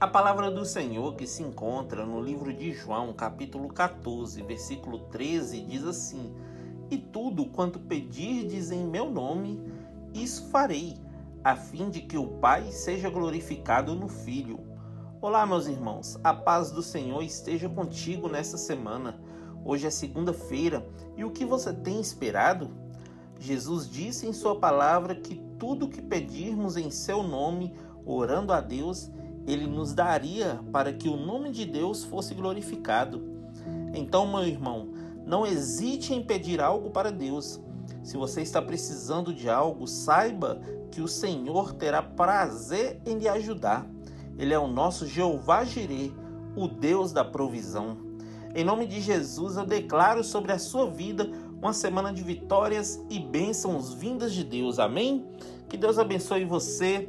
A palavra do Senhor que se encontra no livro de João, capítulo 14, versículo 13, diz assim: E tudo quanto pedirdes em meu nome, isso farei, a fim de que o Pai seja glorificado no Filho. Olá, meus irmãos, a paz do Senhor esteja contigo nesta semana. Hoje é segunda-feira e o que você tem esperado? Jesus disse em Sua palavra que tudo que pedirmos em Seu nome, orando a Deus, Ele nos daria para que o nome de Deus fosse glorificado. Então, meu irmão, não hesite em pedir algo para Deus. Se você está precisando de algo, saiba que o Senhor terá prazer em lhe ajudar. Ele é o nosso Jeová Jireh, o Deus da provisão. Em nome de Jesus, eu declaro sobre a sua vida uma semana de vitórias e bênçãos vindas de Deus. Amém? Que Deus abençoe você,